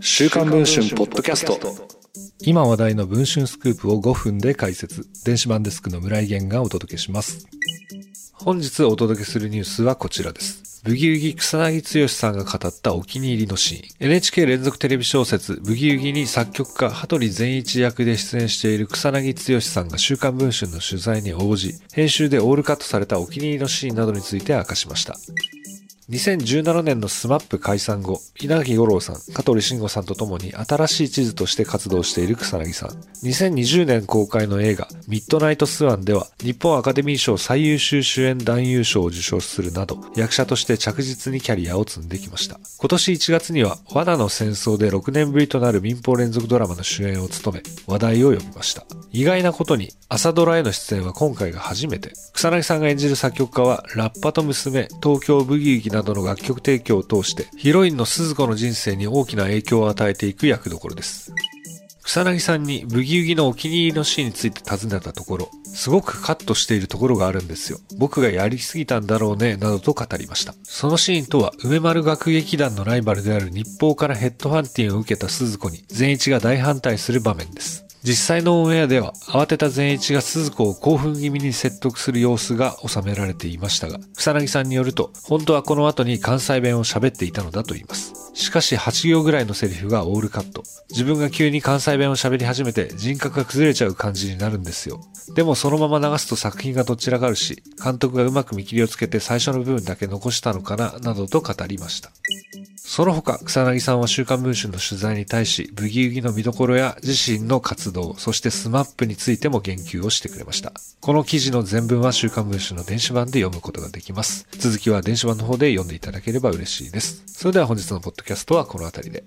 週刊文春ポッドキャスト今話題の文春スクープを5分で解説電子版デスクの村井源がお届けします本日お届けするニュースはこちらですブギウギ草薙剛さんが語ったお気に入りのシーン。NHK 連続テレビ小説ブギウギに作曲家羽鳥善一役で出演している草薙剛さんが週刊文春の取材に応じ、編集でオールカットされたお気に入りのシーンなどについて明かしました。2017年の SMAP解散後、稲垣吾郎さん、香取慎吾さんと共に新しい地図として活動している草彅さん。2020年公開の映画、ミッドナイトスワンでは、日本アカデミー賞最優秀主演男優賞を受賞するなど、役者として着実にキャリアを積んできました。今年1月には、罠の戦争で6年ぶりとなる民放連続ドラマの主演を務め、話題を呼びました。意外なことに、朝ドラへの出演は今回が初めて。草彅さんが演じる作曲家は、ラッパと娘、東京ブギウギなどの楽曲提供を通して、ヒロインの鈴子の人生に大きな影響を与えていく役どころです。草薙さんにブギウギのお気に入りのシーンについて尋ねたところ、すごくカットしているところがあるんですよ。僕がやりすぎたんだろうね、などと語りました。そのシーンとは、梅丸学劇団のライバルである日報からヘッドハンティングを受けた鈴子に、善一が大反対する場面です。実際のオンエアでは、慌てた善一が鈴子を興奮気味に説得する様子が収められていましたが、草薙さんによると、本当はこの後に関西弁を喋っていたのだと言います。しかし8行ぐらいのセリフがオールカット。自分が急に関西弁を喋り始めて人格が崩れちゃう感じになるんですよ。でもそのまま流すと作品がどちらがるし、監督がうまく見切りをつけて最初の部分だけ残したのかな、などと語りました。その他、草薙さんは週刊文春の取材に対し、ブギウギの見どころや自身の活動、そしてスマップについても言及をしてくれました。この記事の全文は週刊文春の電子版で読むことができます。続きは電子版の方で読んでいただければ嬉しいです。それでは本日のポッドキャストはこの辺りで。